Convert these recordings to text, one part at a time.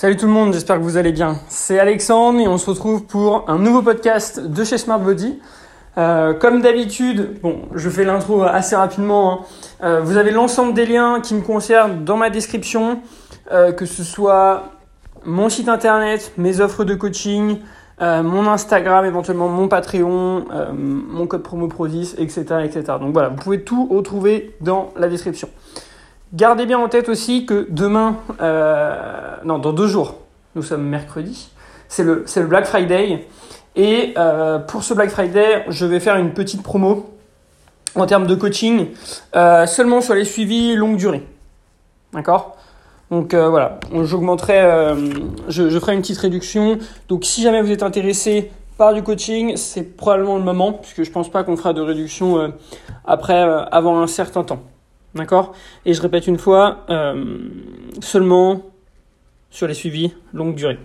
Salut tout le monde, j'espère que vous allez bien. C'est Alexandre et on se retrouve pour un nouveau podcast de chez Smart Body. Euh, comme d'habitude, je fais l'intro assez rapidement. Hein. Euh, vous avez l'ensemble des liens qui me concernent dans ma description, euh, que ce soit mon site internet, mes offres de coaching, mon Instagram, éventuellement mon Patreon, mon code promo Pro10, etc., etc. Donc voilà, vous pouvez tout retrouver dans la description. Gardez bien en tête aussi que demain, euh, non, dans deux jours, nous sommes mercredi, c'est le, Black Friday. Et euh, pour ce Black Friday, je vais faire une petite promo en termes de coaching, euh, seulement sur les suivis longue durée. D'accord? Donc voilà, j'augmenterai, je, ferai une petite réduction. Donc si jamais vous êtes intéressé par du coaching, c'est probablement le moment, puisque je pense pas qu'on fera de réduction après, avant un certain temps. D'accord? Et je répète une fois, euh, seulement sur les suivis longue durée.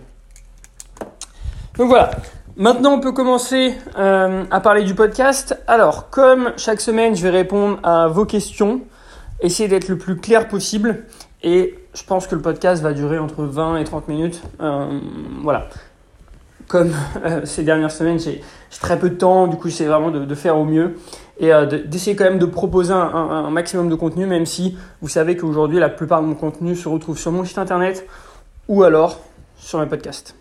Donc voilà. Maintenant, on peut commencer euh, à parler du podcast. Alors, comme chaque semaine, je vais répondre à vos questions, essayer d'être le plus clair possible. Et je pense que le podcast va durer entre 20 et 30 minutes. Euh, voilà. Comme ces dernières semaines, j'ai très peu de temps, du coup, j'essaie vraiment de, de, faire au mieux et euh, d'essayer quand même de proposer un, maximum de contenu, même si vous savez qu'aujourd'hui la plupart de mon contenu se retrouve sur mon site internet ou alors sur mes podcasts,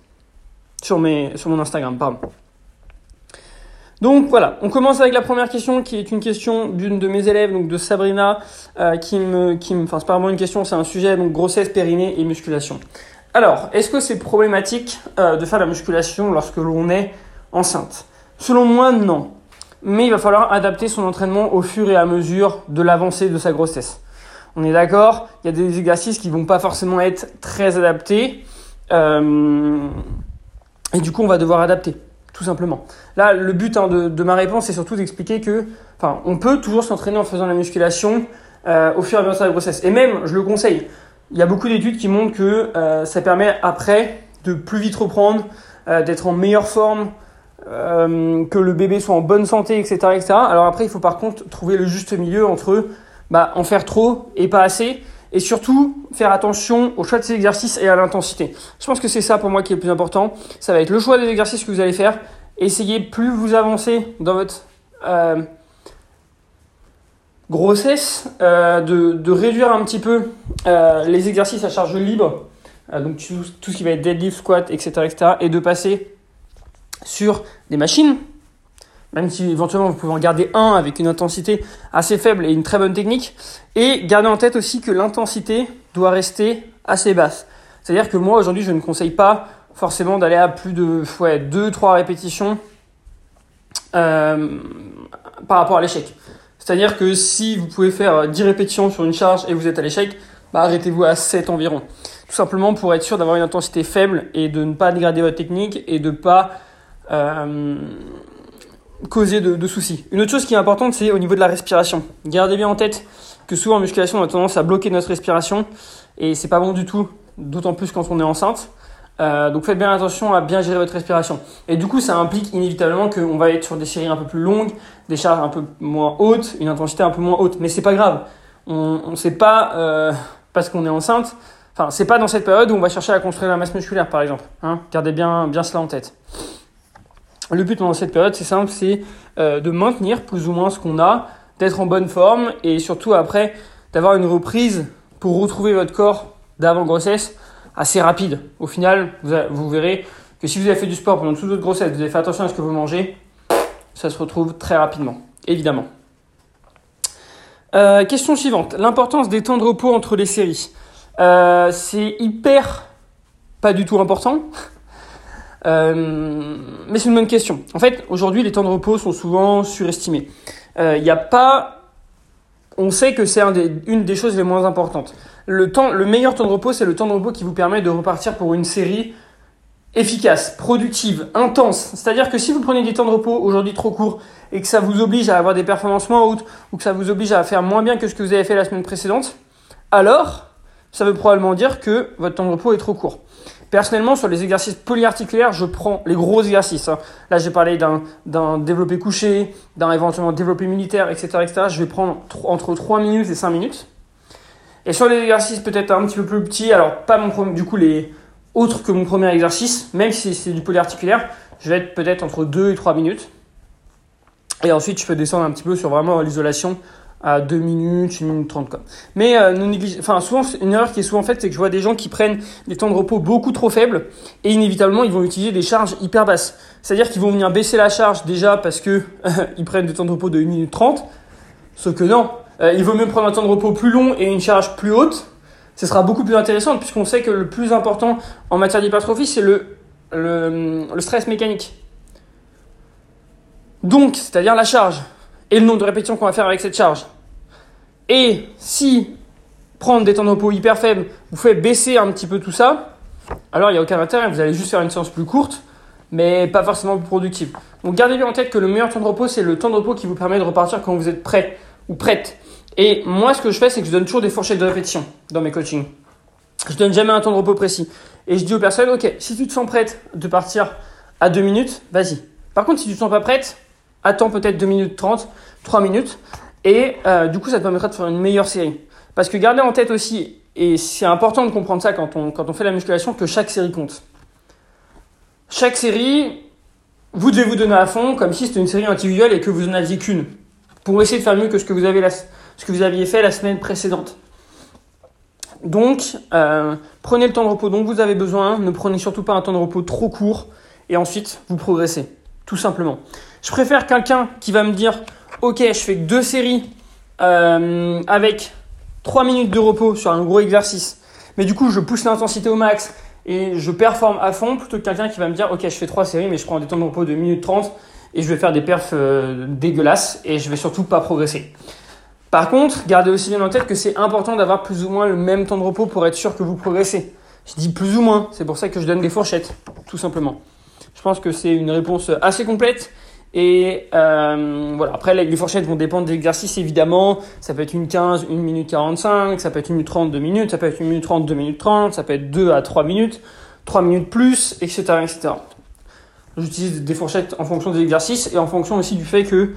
sur, mes, sur mon Instagram, pardon. Donc voilà, on commence avec la première question qui est une question d'une de mes élèves, donc de Sabrina, euh, qui me, qui me, enfin c'est pas vraiment une question, c'est un sujet donc grossesse, périnée et musculation. Alors, est-ce que c'est problématique euh, de faire la musculation lorsque l'on est enceinte? Selon moi, non mais il va falloir adapter son entraînement au fur et à mesure de l'avancée de sa grossesse. On est d'accord, il y a des exercices qui vont pas forcément être très adaptés, euh, et du coup on va devoir adapter, tout simplement. Là, le but hein, de, ma réponse, c'est surtout d'expliquer que, on peut toujours s'entraîner en faisant la musculation euh, au fur et à mesure de la grossesse. Et même, je le conseille, il y a beaucoup d'études qui montrent que euh, ça permet après de plus vite reprendre, d'être en meilleure forme, euh, que le bébé soit en bonne santé, etc., etc. Alors après, il faut par contre trouver le juste milieu entre bah, en faire trop et pas assez, et surtout faire attention au choix de ces exercices et à l'intensité. Je pense que c'est ça pour moi qui est le plus important. Ça va être le choix des exercices que vous allez faire. Essayez plus vous avancez dans votre euh, grossesse, euh, de, réduire un petit peu les exercices à charge libre, donc tout, tout, ce qui va être deadlift, squat, etc., etc., et de passer sur des machines, même si éventuellement vous pouvez en garder un avec une intensité assez faible et une très bonne technique, et gardez en tête aussi que l'intensité doit rester assez basse. C'est-à-dire que moi aujourd'hui je ne conseille pas forcément d'aller à plus de ouais, 2-3 répétitions euh, par rapport à l'échec. C'est-à-dire que si vous pouvez faire 10 répétitions sur une charge et vous êtes à l'échec, bah arrêtez-vous à 7 environ. Tout simplement pour être sûr d'avoir une intensité faible et de ne pas dégrader votre technique et de ne pas euh, causer de, soucis. Une autre chose qui est importante, c'est au niveau de la respiration. Gardez bien en tête que souvent en musculation, on a tendance à bloquer notre respiration et c'est pas bon du tout, d'autant plus quand on est enceinte. Euh, donc faites bien attention à bien gérer votre respiration. Et du coup, ça implique inévitablement qu'on va être sur des séries un peu plus longues, des charges un peu moins hautes, une intensité un peu moins haute. Mais c'est pas grave. On ne sait pas euh, parce qu'on est enceinte. Enfin, c'est pas dans cette période où on va chercher à construire la masse musculaire, par exemple. Hein Gardez bien, bien cela en tête. Le but pendant cette période, c'est simple, c'est euh, de maintenir plus ou moins ce qu'on a, d'être en bonne forme et surtout après d'avoir une reprise pour retrouver votre corps d'avant grossesse assez rapide. Au final, vous, verrez que si vous avez fait du sport pendant toute votre grossesse, vous avez fait attention à ce que vous mangez, ça se retrouve très rapidement, évidemment. Euh, question suivante, l'importance des temps de repos entre les séries. Euh, c'est hyper pas du tout important. Euh, mais c'est une bonne question. En fait, aujourd'hui, les temps de repos sont souvent surestimés. Il euh, n'y a pas. On sait que c'est un une des choses les moins importantes. Le, temps, le meilleur temps de repos, c'est le temps de repos qui vous permet de repartir pour une série efficace, productive, intense. C'est-à-dire que si vous prenez des temps de repos aujourd'hui trop courts et que ça vous oblige à avoir des performances moins hautes ou que ça vous oblige à faire moins bien que ce que vous avez fait la semaine précédente, alors ça veut probablement dire que votre temps de repos est trop court. Personnellement, sur les exercices polyarticulaires, je prends les gros exercices. Hein. Là, j'ai parlé d'un développé couché, d'un éventuellement développé militaire, etc., etc. Je vais prendre entre 3 minutes et 5 minutes. Et sur les exercices peut-être un petit peu plus petits, alors pas mon problème, du coup, les, autre que mon premier exercice, même si c'est du polyarticulaire, je vais être peut-être entre 2 et 3 minutes. Et ensuite, je peux descendre un petit peu sur vraiment l'isolation à 2 minutes, 1 minute 30 quoi. Mais euh, enfin souvent une erreur qui est souvent faite, c'est que je vois des gens qui prennent des temps de repos beaucoup trop faibles et inévitablement ils vont utiliser des charges hyper basses. C'est-à-dire qu'ils vont venir baisser la charge déjà parce que ils prennent des temps de repos de 1 minute 30. Sauf que non, euh, il vaut mieux prendre un temps de repos plus long et une charge plus haute. Ce sera beaucoup plus intéressant puisqu'on sait que le plus important en matière d'hypertrophie, c'est le, le stress mécanique. Donc, c'est-à-dire la charge et le nombre de répétitions qu'on va faire avec cette charge. Et si prendre des temps de repos hyper faibles vous fait baisser un petit peu tout ça, alors il n'y a aucun intérêt, vous allez juste faire une séance plus courte, mais pas forcément plus productive. Donc gardez bien en tête que le meilleur temps de repos, c'est le temps de repos qui vous permet de repartir quand vous êtes prêt ou prête. Et moi, ce que je fais, c'est que je donne toujours des fourchettes de répétition dans mes coachings. Je donne jamais un temps de repos précis. Et je dis aux personnes, ok, si tu te sens prête de partir à 2 minutes, vas-y. Par contre, si tu ne te sens pas prête, attends peut-être 2 minutes 30, 3 minutes. Et euh, du coup, ça te permettra de faire une meilleure série. Parce que gardez en tête aussi, et c'est important de comprendre ça quand on, fait la musculation, que chaque série compte. Chaque série, vous devez vous donner à fond, comme si c'était une série individuelle et que vous n'en aviez qu'une. Pour essayer de faire mieux que ce que vous, avez aviez fait la semaine précédente. Donc, euh, prenez le temps de repos dont vous avez besoin. Ne prenez surtout pas un temps de repos trop court. Et ensuite, vous progressez. Tout simplement. Je préfère quelqu'un qui va me dire ok, je fais deux séries euh, avec 3 minutes de repos sur un gros exercice, mais du coup je pousse l'intensité au max et je performe à fond plutôt que quelqu'un qui va me dire ok, je fais trois séries, mais je prends des temps de repos de 1 minute 30 et je vais faire des perfs euh, dégueulasses et je vais surtout pas progresser. Par contre, gardez aussi bien en tête que c'est important d'avoir plus ou moins le même temps de repos pour être sûr que vous progressez. Je dis plus ou moins, c'est pour ça que je donne des fourchettes, tout simplement. Je pense que c'est une réponse assez complète et euh, voilà, après les fourchettes vont dépendre de l'exercice évidemment. Ça peut être une 15, 1 minute 45, ça peut être une minute 30, 2 minutes, ça peut être une minute 30, 2 minutes 30, ça peut être 2 à 3 minutes, 3 minutes plus, etc. etc. J'utilise des fourchettes en fonction des exercices et en fonction aussi du fait que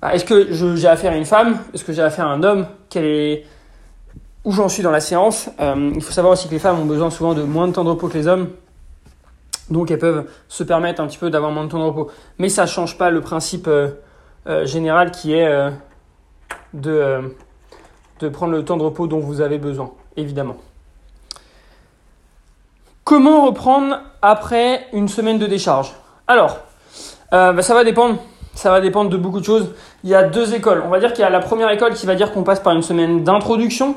bah, est-ce que j'ai affaire à une femme, est-ce que j'ai affaire à un homme, quel est où j'en suis dans la séance? Euh, il faut savoir aussi que les femmes ont besoin souvent de moins de temps de repos que les hommes. Donc elles peuvent se permettre un petit peu d'avoir moins de temps de repos. Mais ça ne change pas le principe euh, euh, général qui est euh, de, prendre le temps de repos dont vous avez besoin, évidemment. Comment reprendre après une semaine de décharge? Alors, bah, ça va dépendre. Ça va dépendre de beaucoup de choses. Il y a deux écoles. On va dire qu'il y a la première école qui va dire qu'on passe par une semaine d'introduction,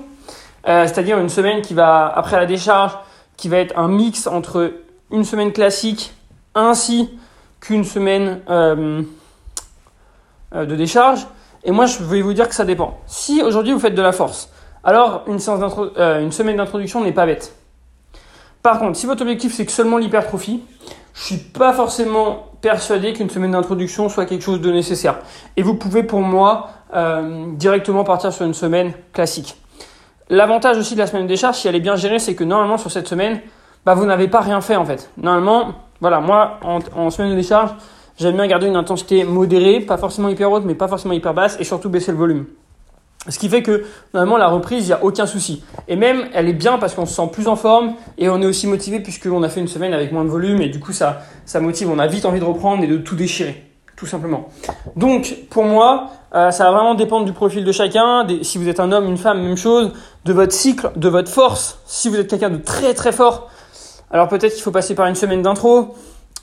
c'est-à-dire une semaine qui va après la décharge, qui va être un mix entre une semaine classique ainsi qu'une semaine euh, euh, de décharge. Et moi, je vais vous dire que ça dépend. Si aujourd'hui vous faites de la force, alors une, euh, une semaine d'introduction n'est pas bête. Par contre, si votre objectif c'est que seulement l'hypertrophie, je suis pas forcément persuadé qu'une semaine d'introduction soit quelque chose de nécessaire. Et vous pouvez pour moi directement partir sur une semaine classique. L'avantage aussi de la semaine de décharge, si elle est bien gérée, c'est que normalement sur cette semaine, bah, vous n'avez pas rien fait en fait. Normalement, voilà, moi en, semaine de décharge, j'aime bien garder une intensité modérée, pas forcément hyper haute, mais pas forcément hyper basse, et surtout baisser le volume. Ce qui fait que normalement la reprise, il n'y a aucun souci. Et même, elle est bien parce qu'on se sent plus en forme et on est aussi motivé puisqu'on a fait une semaine avec moins de volume et du coup ça, ça motive, on a vite envie de reprendre et de tout déchirer. Tout simplement. Donc, pour moi, euh, ça va vraiment dépendre du profil de chacun. Si vous êtes un homme, une femme, même chose. De votre cycle, de votre force. Si vous êtes quelqu'un de très très fort, alors peut-être qu'il faut passer par une semaine d'intro,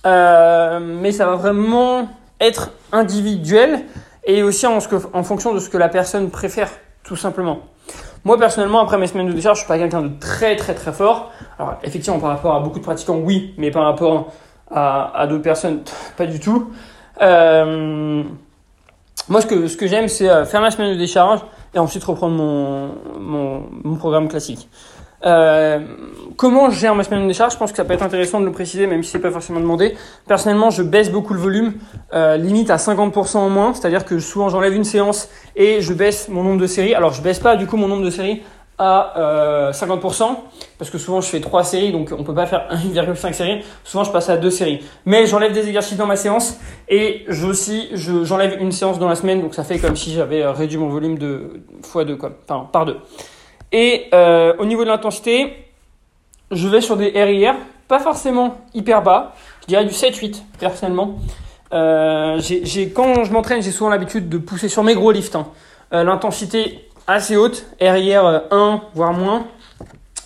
euh, mais ça va vraiment être individuel et aussi en, fonction de ce que la personne préfère, tout simplement. Moi personnellement, après mes semaines de décharge, je suis pas quelqu'un de très très très fort. Alors effectivement, par rapport à beaucoup de pratiquants, oui, mais par rapport à, d'autres personnes, pas du tout. Euh, moi, ce que, ce que j'aime, c'est euh, faire ma semaine de décharge et ensuite reprendre mon, programme classique. Euh, comment je gère ma semaine de décharge Je pense que ça peut être intéressant de le préciser, même si c'est pas forcément demandé. Personnellement, je baisse beaucoup le volume, euh, limite à 50% en moins, c'est-à-dire que souvent j'enlève une séance et je baisse mon nombre de séries. Alors je baisse pas du coup mon nombre de séries à euh, 50% parce que souvent je fais 3 séries donc on peut pas faire 1,5 séries souvent je passe à 2 séries mais j'enlève des exercices dans ma séance et je aussi j'enlève une séance dans la semaine donc ça fait comme si j'avais réduit mon volume de fois 2 quoi enfin par 2 et euh, au niveau de l'intensité, je vais sur des RIR. pas forcément hyper bas. Je dirais du 7-8 personnellement. Euh, quand je m'entraîne, j'ai souvent l'habitude de pousser sur mes gros lifts. Hein. Euh, l'intensité assez haute, RIR 1 voire moins,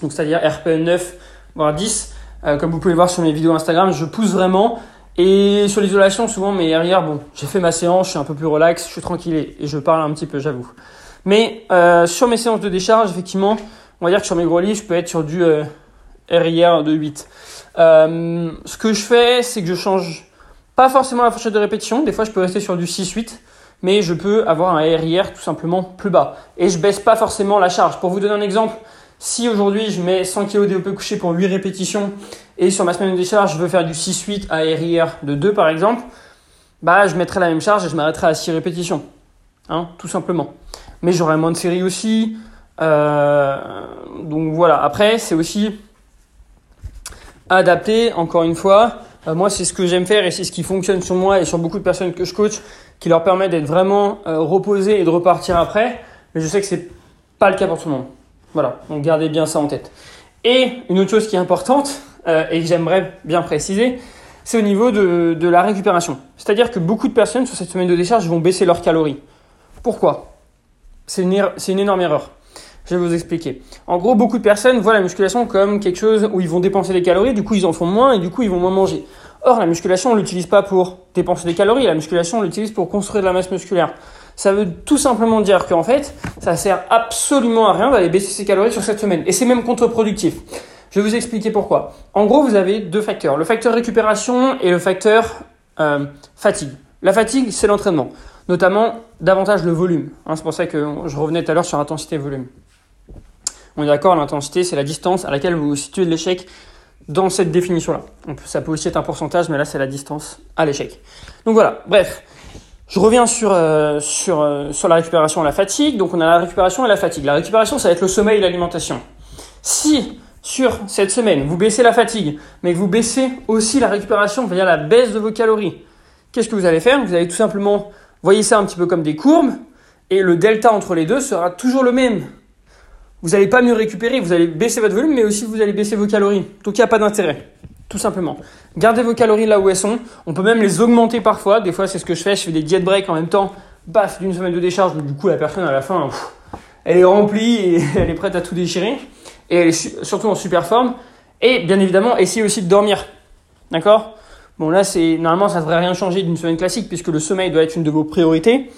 donc c'est-à-dire RPE 9 voire 10. comme vous pouvez le voir sur mes vidéos Instagram, je pousse vraiment. Et sur l'isolation, souvent mes RIR, bon, j'ai fait ma séance, je suis un peu plus relax, je suis tranquille et je parle un petit peu, j'avoue. Mais sur mes séances de décharge, effectivement, on va dire que sur mes gros lifts, je peux être sur du RIR de 8. Euh, ce que je fais, c'est que je change pas forcément la fourchette de répétition. Des fois, je peux rester sur du 6-8, mais je peux avoir un RIR tout simplement plus bas. Et je baisse pas forcément la charge. Pour vous donner un exemple, si aujourd'hui je mets 100 kg développé couché pour 8 répétitions et sur ma semaine de décharge, je veux faire du 6-8 à RIR de 2 par exemple, bah je mettrai la même charge et je m'arrêterai à 6 répétitions. Hein, tout simplement. Mais j'aurai moins de séries aussi. Euh, donc voilà. Après, c'est aussi adapté, encore une fois. Euh, moi, c'est ce que j'aime faire et c'est ce qui fonctionne sur moi et sur beaucoup de personnes que je coach, qui leur permet d'être vraiment euh, reposés et de repartir après. Mais je sais que c'est pas le cas pour tout le monde. Voilà, donc gardez bien ça en tête. Et une autre chose qui est importante et que j'aimerais bien préciser, c'est au niveau de la récupération. C'est-à-dire que beaucoup de personnes sur cette semaine de décharge vont baisser leurs calories. Pourquoi? C'est une, er-, énorme erreur. Je vais vous expliquer. En gros, beaucoup de personnes voient la musculation comme quelque chose où ils vont dépenser des calories, du coup ils en font moins et du coup ils vont moins manger. Or, la musculation, on l'utilise pas pour dépenser des calories, la musculation, on l'utilise pour construire de la masse musculaire. Ça veut tout simplement dire qu'en fait, ça sert absolument à rien d'aller baisser ses calories sur cette semaine. Et c'est même contre-productif. Je vais vous expliquer pourquoi. En gros, vous avez deux facteurs. Le facteur récupération et le facteur euh, fatigue. La fatigue, c'est l'entraînement. Notamment, davantage le volume. Hein, c'est pour ça que je revenais tout à l'heure sur intensité et volume. On est d'accord, l'intensité, c'est la distance à laquelle vous situez l'échec dans cette définition-là. Ça peut aussi être un pourcentage, mais là, c'est la distance à l'échec. Donc voilà, bref. Je reviens sur, euh, sur, euh, sur la récupération et la fatigue. Donc on a la récupération et la fatigue. La récupération, ça va être le sommeil et l'alimentation. Si sur cette semaine, vous baissez la fatigue, mais que vous baissez aussi la récupération, c'est-à-dire la baisse de vos calories, qu'est-ce que vous allez faire? Vous allez tout simplement, voyez ça un petit peu comme des courbes, et le delta entre les deux sera toujours le même vous n'allez pas mieux récupérer, vous allez baisser votre volume, mais aussi vous allez baisser vos calories. Donc il n'y a pas d'intérêt, tout simplement. Gardez vos calories là où elles sont. On peut même les augmenter parfois. Des fois, c'est ce que je fais. Je fais des diet breaks en même temps. Baf, d'une semaine de décharge. Du coup, la personne à la fin, elle est remplie et elle est prête à tout déchirer. Et elle est surtout en super forme. Et bien évidemment, essayez aussi de dormir. D'accord? Bon, là, c'est normalement, ça ne devrait rien changer d'une semaine classique puisque le sommeil doit être une de vos priorités.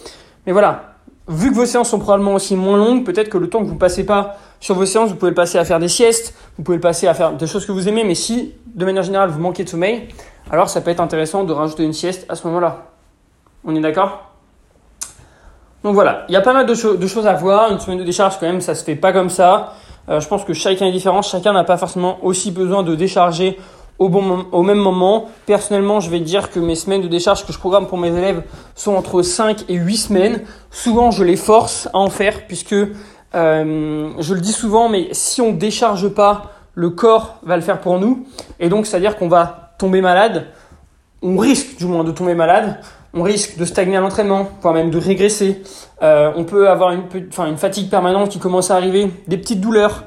Mais voilà, vu que vos séances sont probablement aussi moins longues, peut-être que le temps que vous ne passez pas sur vos séances, vous pouvez le passer à faire des siestes, vous pouvez le passer à faire des choses que vous aimez, mais si, de manière générale, vous manquez de sommeil, alors ça peut être intéressant de rajouter une sieste à ce moment-là. On est d'accord? Donc voilà, il y a pas mal de, choses à voir. Une semaine de décharge, quand même, ça se fait pas comme ça. Euh, je pense que chacun est différent, chacun n'a pas forcément aussi besoin de décharger au, bon, au même moment. Personnellement, je vais dire que mes semaines de décharge que je programme pour mes élèves sont entre 5 et 8 semaines. Souvent, je les force à en faire puisque euh, je le dis souvent, mais si on décharge pas, le corps va le faire pour nous. Et donc, c'est-à-dire qu'on va tomber malade. On risque du moins de tomber malade. On risque de stagner à l'entraînement, voire même de régresser. Euh, on peut avoir une, enfin, une fatigue permanente qui commence à arriver, des petites douleurs.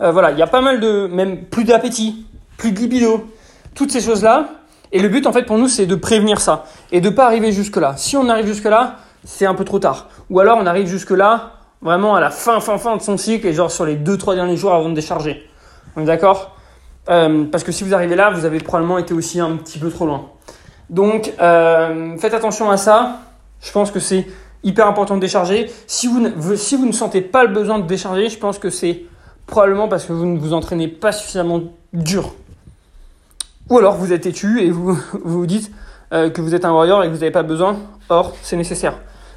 Euh, voilà, il y a pas mal de, même plus d'appétit plus de libido, toutes ces choses-là. Et le but, en fait, pour nous, c'est de prévenir ça et de pas arriver jusque-là. Si on arrive jusque-là, c'est un peu trop tard. Ou alors, on arrive jusque-là, vraiment à la fin, fin, fin de son cycle et genre sur les 2-3 derniers jours avant de décharger. On est d'accord? Euh, Parce que si vous arrivez là, vous avez probablement été aussi un petit peu trop loin. Donc, euh, faites attention à ça. Je pense que c'est hyper important de décharger. Ne, si vous ne sentez pas le besoin de décharger, je pense que c'est probablement parce que vous ne vous entraînez pas suffisamment dur. Ou alors vous êtes têtu et vous vous dites euh, que vous êtes un warrior et que vous n'avez pas besoin. Or, c'est nécessaire.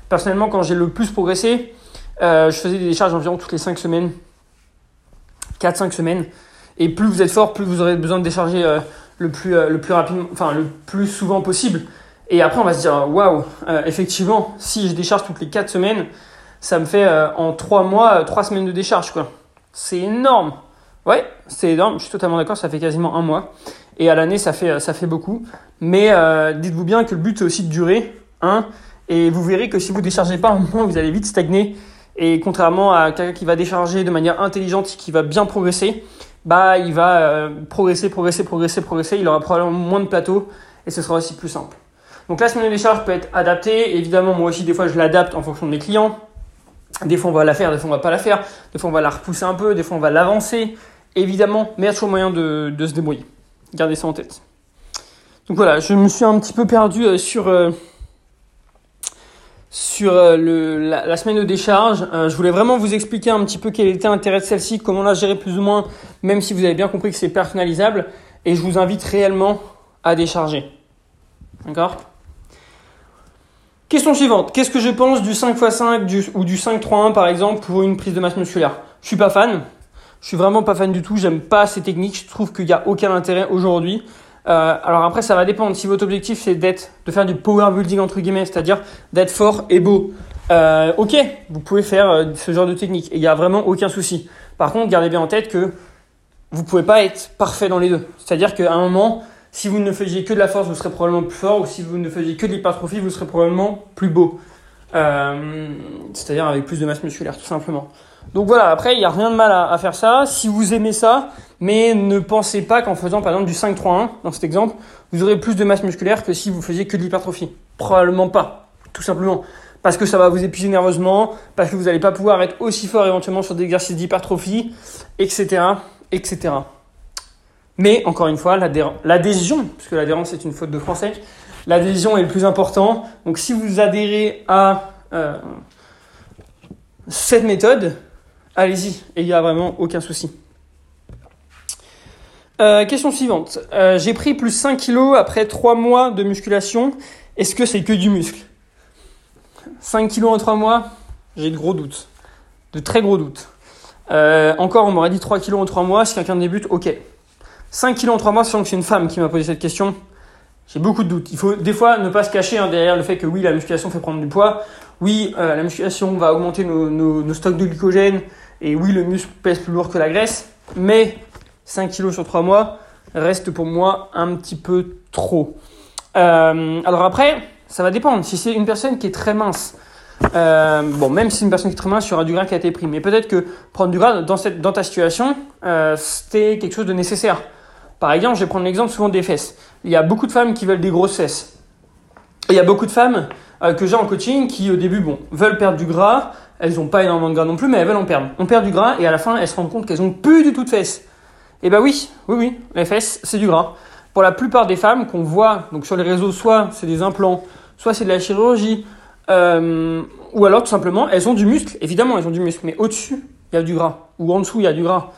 Personnellement, quand j'ai le plus progressé, euh, je faisais des décharges environ toutes les 5 semaines. 4-5 semaines. Et plus vous êtes fort, plus vous aurez besoin de décharger euh, le, plus, le plus rapidement, enfin le plus souvent possible. Et après, on va se dire, waouh, effectivement, si je décharge toutes les 4 semaines, ça me fait en 3 mois, 3 semaines de décharge, quoi. C'est énorme. Ouais, c'est énorme, je suis totalement d'accord, ça fait quasiment un mois. Et à l'année, ça fait, ça fait beaucoup. Mais euh, dites-vous bien que le but, c'est aussi de durer. Hein, et vous verrez que si vous ne déchargez pas, un moment, vous allez vite stagner. Et contrairement à quelqu'un qui va décharger de manière intelligente, qui va bien progresser, bah il va euh, progresser, progresser, progresser, progresser. Il aura probablement moins de plateaux et ce sera aussi plus simple. Donc la semaine de décharge peut être adaptée. Évidemment, moi aussi, des fois, je l'adapte en fonction de mes clients. Des fois, on va la faire, des fois, on va pas la faire. Des fois, on va la repousser un peu, des fois, on va l'avancer. Évidemment, mais il y a toujours moyen de, se débrouiller. Gardez ça en tête. Donc voilà, je me suis un petit peu perdu euh, sur, euh, euh, la, semaine de décharge. je voulais vraiment vous expliquer un petit peu quel était l'intérêt de celle-ci, comment la gérer plus ou moins, même si vous avez bien compris que c'est personnalisable. Et je vous invite réellement à décharger. D'accord? Question suivante. Qu'est-ce que je pense du 5x5 ou du 5-3-1 par exemple pour une prise de masse musculaire? Je suis pas fan. Je suis vraiment pas fan du tout. J'aime pas ces techniques. Je trouve qu'il n'y a aucun intérêt aujourd'hui. Euh, alors après, ça va dépendre. Si votre objectif c'est d'être, de faire du power building entre guillemets, c'est-à-dire d'être fort et beau, euh, ok, vous pouvez faire euh, ce genre de technique. Il n'y a vraiment aucun souci. Par contre, gardez bien en tête que vous pouvez pas être parfait dans les deux. C'est-à-dire qu'à un moment, si vous ne faisiez que de la force, vous serez probablement plus fort, ou si vous ne faisiez que de l'hypertrophie, vous serez probablement plus beau. C'est-à-dire avec plus de masse musculaire, tout simplement. Donc voilà, après, il n'y a rien de mal à, faire ça, si vous aimez ça, mais ne pensez pas qu'en faisant par exemple du 5-3-1, dans cet exemple, vous aurez plus de masse musculaire que si vous faisiez que de l'hypertrophie. Probablement pas, tout simplement. Parce que ça va vous épuiser nerveusement, parce que vous n'allez pas pouvoir être aussi fort éventuellement sur des exercices d'hypertrophie, etc., etc. Mais encore une fois, l'adhésion, puisque l'adhérence est une faute de français, l'adhésion est le plus important. Donc si vous adhérez à euh, cette méthode, allez-y, il n'y a vraiment aucun souci. Euh, question suivante. Euh, j'ai pris plus 5 kilos après 3 mois de musculation. Est-ce que c'est que du muscle? 5 kilos en 3 mois J'ai de gros doutes. De très gros doutes. encore, on m'aurait dit 3 kilos en 3 mois. Si quelqu'un débute, ok. 5 kilos en 3 mois, sachant que c'est une femme qui m'a posé cette question, j'ai beaucoup de doutes. Il faut des fois ne pas se cacher hein, derrière le fait que oui, la musculation fait prendre du poids. Oui, euh, la musculation va augmenter nos, stocks de glycogène. Et oui, le muscle pèse plus lourd que la graisse. Mais 5 kilos sur 3 mois reste pour moi un petit peu trop. Euh, alors après, ça va dépendre. Si c'est une personne qui est très mince, euh, bon, même si c'est une personne qui est très mince, il y aura du gras qui a été pris. Mais peut-être que prendre du gras dans, ta situation, c'était quelque chose de nécessaire. Par exemple, je vais prendre l'exemple souvent des fesses. Il y a beaucoup de femmes qui veulent des grosses fesses. Il y a beaucoup de femmes euh, que j'ai en coaching qui, au début, bon, veulent perdre du gras. Elles n'ont pas énormément de gras non plus, mais elles veulent en perdre. On perd du gras et à la fin, elles se rendent compte qu'elles n'ont plus du tout de fesses. Eh ben oui, oui, oui, les fesses, c'est du gras. Pour la plupart des femmes qu'on voit donc sur les réseaux, soit c'est des implants, soit c'est de la chirurgie, euh, ou alors tout simplement, elles ont du muscle. Évidemment, elles ont du muscle, mais au-dessus, il y a du gras, ou en dessous, il y a du gras.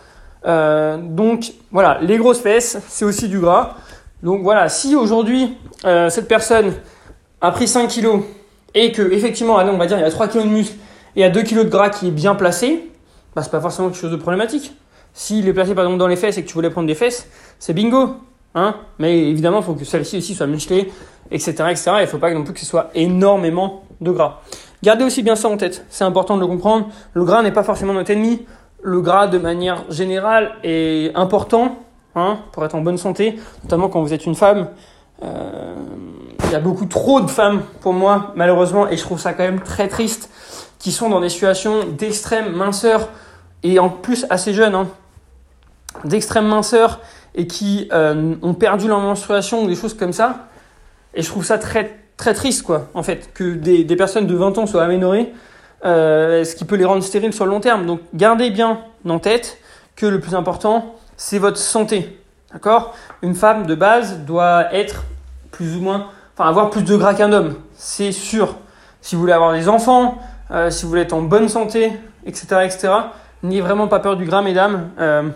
Euh, donc voilà, les grosses fesses, c'est aussi du gras. Donc voilà, si aujourd'hui cette personne a pris 5 kilos et que effectivement, allez, on va dire il y a 3 kilos de muscle et il y a 2 kilos de gras qui est bien placé, bah c'est pas forcément quelque chose de problématique. S'il est placé par exemple dans les fesses et que tu voulais prendre des fesses, c'est bingo. Hein Mais évidemment, il faut que celle-ci aussi soit musclée, etc. etc. Il ne faut pas non plus que ce soit énormément de gras. Gardez aussi bien ça en tête, c'est important de le comprendre. Le gras n'est pas forcément notre ennemi le gras de manière générale est important hein, pour être en bonne santé, notamment quand vous êtes une femme. Euh, y a beaucoup trop de femmes pour moi, malheureusement, et je trouve ça quand même très triste, qui sont dans des situations d'extrême minceur et en plus assez jeunes, hein, d'extrême minceur et qui euh, ont perdu leur menstruation ou des choses comme ça. Et je trouve ça très très triste, quoi, en fait, que des, des personnes de 20 ans soient aménorées euh, ce qui peut les rendre stériles sur le long terme. Donc gardez bien en tête que le plus important, c'est votre santé. D'accord? Une femme de base doit être plus ou moins, enfin avoir plus de gras qu'un homme, c'est sûr. Si vous voulez avoir des enfants, euh, si vous voulez être en bonne santé, etc., etc., n'ayez vraiment pas peur du gras, mesdames. Euh,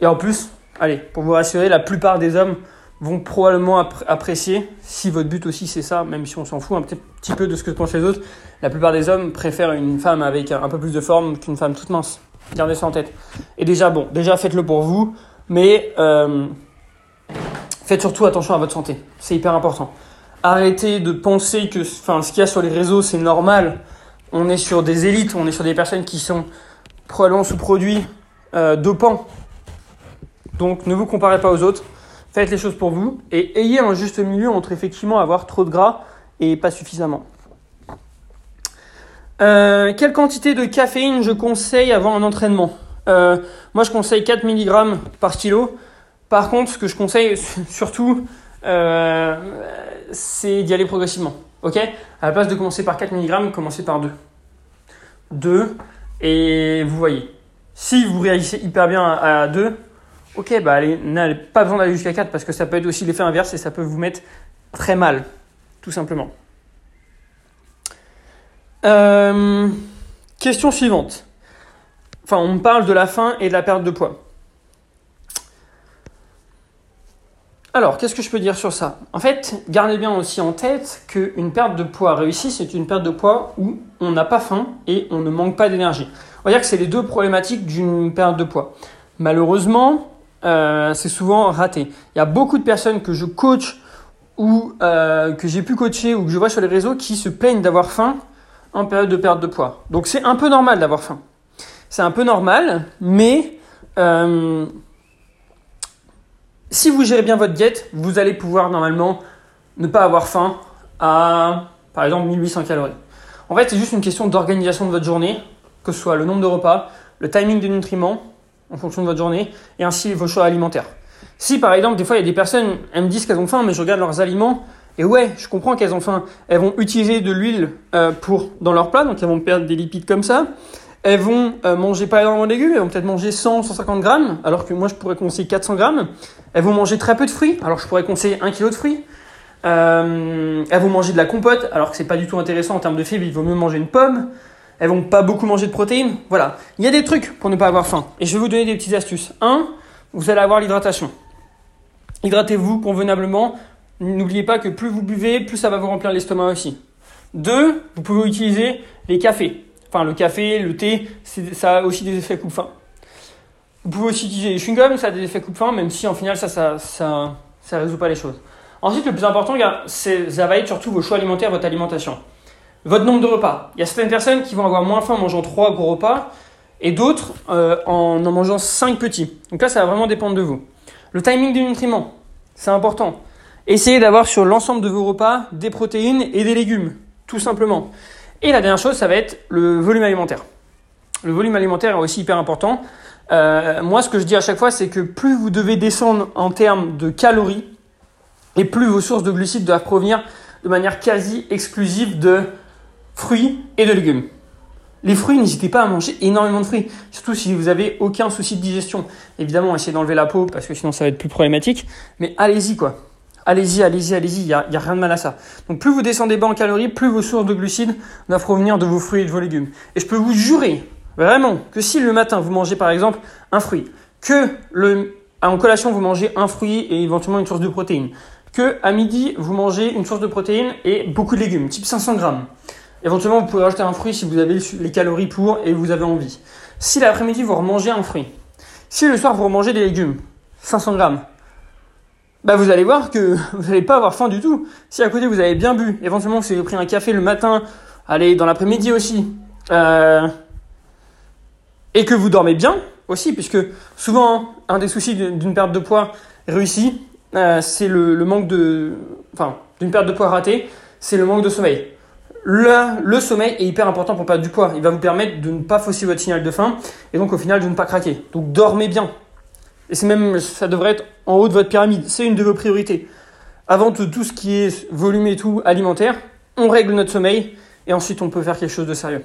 et en plus, allez, pour vous rassurer, la plupart des hommes vont probablement apprécier, si votre but aussi c'est ça, même si on s'en fout un petit peu de ce que pensent les autres, la plupart des hommes préfèrent une femme avec un peu plus de forme qu'une femme toute mince. Gardez ça en tête. Et déjà, bon, déjà faites-le pour vous, mais euh, faites surtout attention à votre santé. C'est hyper important. Arrêtez de penser que enfin, ce qu'il y a sur les réseaux, c'est normal. On est sur des élites, on est sur des personnes qui sont probablement sous produits euh, dopants. Donc ne vous comparez pas aux autres faites les choses pour vous et ayez un juste milieu entre effectivement avoir trop de gras et pas suffisamment. Euh, quelle quantité de caféine je conseille avant un entraînement? Euh, moi, je conseille 4 mg par kilo. Par contre, ce que je conseille surtout, euh, c'est d'y aller progressivement. Ok? À la place de commencer par 4 mg, commencez par 2. 2, et vous voyez. Si vous réagissez hyper bien à 2, ok, bah allez, n'avez pas besoin d'aller jusqu'à 4 parce que ça peut être aussi l'effet inverse et ça peut vous mettre très mal, tout simplement. Euh, question suivante. Enfin, on parle de la faim et de la perte de poids. Alors, qu'est-ce que je peux dire sur ça? En fait, gardez bien aussi en tête qu'une perte de poids réussie, c'est une perte de poids où on n'a pas faim et on ne manque pas d'énergie. On va dire que c'est les deux problématiques d'une perte de poids. Malheureusement, euh, c'est souvent raté. Il y a beaucoup de personnes que je coach ou euh, que j'ai pu coacher ou que je vois sur les réseaux qui se plaignent d'avoir faim en période de perte de poids. Donc c'est un peu normal d'avoir faim. C'est un peu normal, mais euh, si vous gérez bien votre diète, vous allez pouvoir normalement ne pas avoir faim à, par exemple, 1800 calories. En fait, c'est juste une question d'organisation de votre journée, que ce soit le nombre de repas, le timing des nutriments en fonction de votre journée, et ainsi vos choix alimentaires. Si par exemple, des fois, il y a des personnes, elles me disent qu'elles ont faim, mais je regarde leurs aliments, et ouais, je comprends qu'elles ont faim. Elles vont utiliser de l'huile euh, dans leur plat, donc elles vont perdre des lipides comme ça. Elles vont euh, manger pas énormément de légumes, elles vont peut-être manger 100, 150 grammes, alors que moi je pourrais conseiller 400 grammes. Elles vont manger très peu de fruits, alors je pourrais conseiller 1 kg de fruits. Euh, elles vont manger de la compote, alors que c'est pas du tout intéressant en termes de fibres, il vaut mieux manger une pomme. Elles vont pas beaucoup manger de protéines. Voilà. Il y a des trucs pour ne pas avoir faim. Et je vais vous donner des petites astuces. 1. Vous allez avoir l'hydratation. Hydratez-vous convenablement. N'oubliez pas que plus vous buvez, plus ça va vous remplir l'estomac aussi. 2. Vous pouvez utiliser les cafés. Enfin, le café, le thé, ça a aussi des effets coupe-faim. Vous pouvez aussi utiliser les chewing-gums, ça a des effets coupe-faim, même si en final, ça, ça, ça, ça résout pas les choses. Ensuite, le plus important, ça va être surtout vos choix alimentaires, votre alimentation. Votre nombre de repas. Il y a certaines personnes qui vont avoir moins faim en mangeant 3 gros repas et d'autres euh, en en mangeant 5 petits. Donc là, ça va vraiment dépendre de vous. Le timing des nutriments, c'est important. Essayez d'avoir sur l'ensemble de vos repas des protéines et des légumes, tout simplement. Et la dernière chose, ça va être le volume alimentaire. Le volume alimentaire est aussi hyper important. Euh, moi, ce que je dis à chaque fois, c'est que plus vous devez descendre en termes de calories, et plus vos sources de glucides doivent provenir de manière quasi exclusive de fruits et de légumes. Les fruits, n'hésitez pas à manger énormément de fruits, surtout si vous avez aucun souci de digestion. Évidemment, essayez d'enlever la peau parce que sinon ça va être plus problématique, mais allez-y quoi. Allez-y, allez-y, allez-y, il n'y a, a, rien de mal à ça. Donc plus vous descendez bas en calories, plus vos sources de glucides doivent provenir de vos fruits et de vos légumes. Et je peux vous jurer, vraiment, que si le matin vous mangez par exemple un fruit, que en collation vous mangez un fruit et éventuellement une source de protéines, que à midi vous mangez une source de protéines et beaucoup de légumes, type 500 grammes, Éventuellement, vous pouvez rajouter un fruit si vous avez les calories pour et vous avez envie. Si l'après-midi, vous remangez un fruit. Si le soir, vous remangez des légumes, 500 grammes, bah vous allez voir que vous n'allez pas avoir faim du tout. Si à côté, vous avez bien bu, éventuellement, vous avez pris un café le matin, allez, dans l'après-midi aussi, euh, et que vous dormez bien aussi, puisque souvent, un des soucis d'une perte de poids réussie, euh, c'est le, le manque de... Enfin, d'une perte de poids ratée, c'est le manque de sommeil le, le, sommeil est hyper important pour perdre du poids. Il va vous permettre de ne pas fausser votre signal de faim et donc au final de ne pas craquer. Donc dormez bien. Et c'est même, ça devrait être en haut de votre pyramide. C'est une de vos priorités. Avant tout, ce qui est volume et tout alimentaire, on règle notre sommeil et ensuite on peut faire quelque chose de sérieux.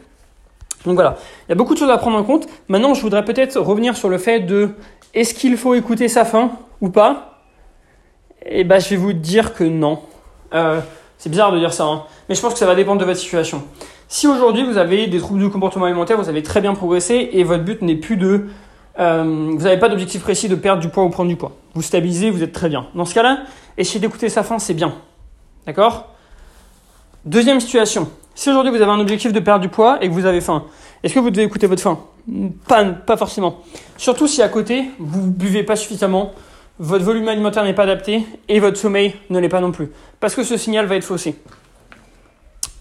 Donc voilà, il y a beaucoup de choses à prendre en compte. Maintenant, je voudrais peut-être revenir sur le fait de est-ce qu'il faut écouter sa faim ou pas? Et eh ben, je vais vous dire que non. Euh, c'est bizarre de dire ça, hein. mais je pense que ça va dépendre de votre situation. Si aujourd'hui vous avez des troubles du comportement alimentaire, vous avez très bien progressé et votre but n'est plus de... Euh, vous n'avez pas d'objectif précis de perdre du poids ou prendre du poids. Vous stabilisez, vous êtes très bien. Dans ce cas-là, essayez d'écouter sa faim, c'est bien. D'accord? Deuxième situation. Si aujourd'hui vous avez un objectif de perdre du poids et que vous avez faim, est-ce que vous devez écouter votre faim? Pas, pas forcément. Surtout si à côté, vous buvez pas suffisamment, votre volume alimentaire n'est pas adapté et votre sommeil ne l'est pas non plus. Parce que ce signal va être faussé.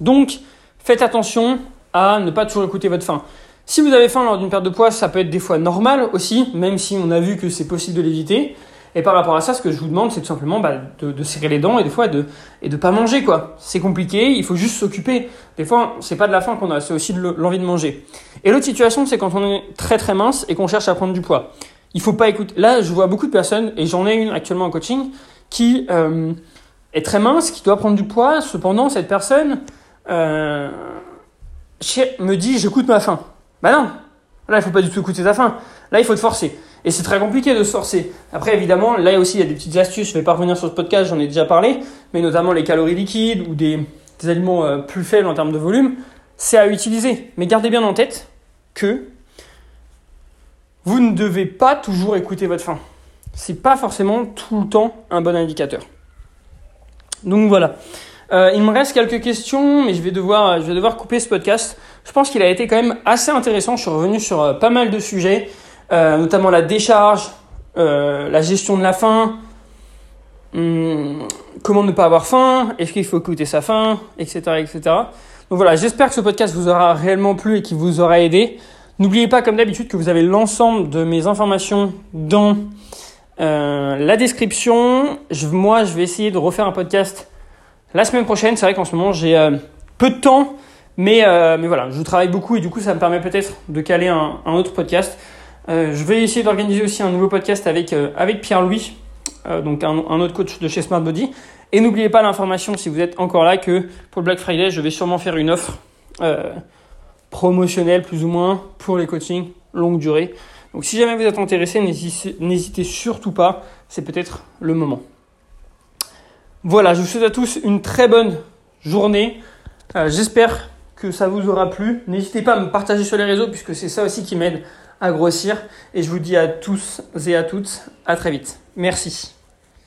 Donc, faites attention à ne pas toujours écouter votre faim. Si vous avez faim lors d'une perte de poids, ça peut être des fois normal aussi, même si on a vu que c'est possible de l'éviter. Et par rapport à ça, ce que je vous demande, c'est tout simplement bah, de, serrer les dents et des fois de et de pas manger quoi. C'est compliqué, il faut juste s'occuper. Des fois, c'est pas de la faim qu'on a, c'est aussi de l'envie de manger. Et l'autre situation, c'est quand on est très très mince et qu'on cherche à prendre du poids. Il faut pas écouter. Là, je vois beaucoup de personnes et j'en ai une actuellement en coaching qui euh, est très mince, qui doit prendre du poids. Cependant, cette personne euh, me dit j'écoute ma faim. Bah non, là il faut pas du tout écouter ta faim. Là il faut te forcer. Et c'est très compliqué de se forcer. Après évidemment, là aussi il y a des petites astuces. Je vais pas revenir sur ce podcast, j'en ai déjà parlé, mais notamment les calories liquides ou des, aliments euh, plus faibles en termes de volume, c'est à utiliser. Mais gardez bien en tête que vous ne devez pas toujours écouter votre faim. C'est pas forcément tout le temps un bon indicateur. Donc voilà. Euh, il me reste quelques questions, mais je vais, devoir, je vais devoir couper ce podcast. Je pense qu'il a été quand même assez intéressant. Je suis revenu sur euh, pas mal de sujets, euh, notamment la décharge, la gestion de la faim, hum, comment ne pas avoir faim, est-ce qu'il faut écouter sa faim, etc. etc. Donc voilà, j'espère que ce podcast vous aura réellement plu et qu'il vous aura aidé. N'oubliez pas, comme d'habitude, que vous avez l'ensemble de mes informations dans la description. moi, je vais essayer de refaire un podcast la semaine prochaine, c'est vrai qu'en ce moment, j'ai euh, peu de temps, mais, euh, mais voilà, je travaille beaucoup et du coup, ça me permet peut-être de caler un, autre podcast. Euh, je vais essayer d'organiser aussi un nouveau podcast avec, avec Pierre-Louis, donc un, autre coach de chez Smart Body. Et n'oubliez pas l'information, si vous êtes encore là, que pour le Black Friday, je vais sûrement faire une offre promotionnelle, plus ou moins, pour les coachings longue durée. Donc si jamais vous êtes intéressé, n'hésitez surtout pas, c'est peut-être le moment. Voilà, je vous souhaite à tous une très bonne journée. Euh, j'espère que ça vous aura plu. N'hésitez pas à me partager sur les réseaux puisque c'est ça aussi qui m'aide à grossir. Et je vous dis à tous et à toutes à très vite. Merci.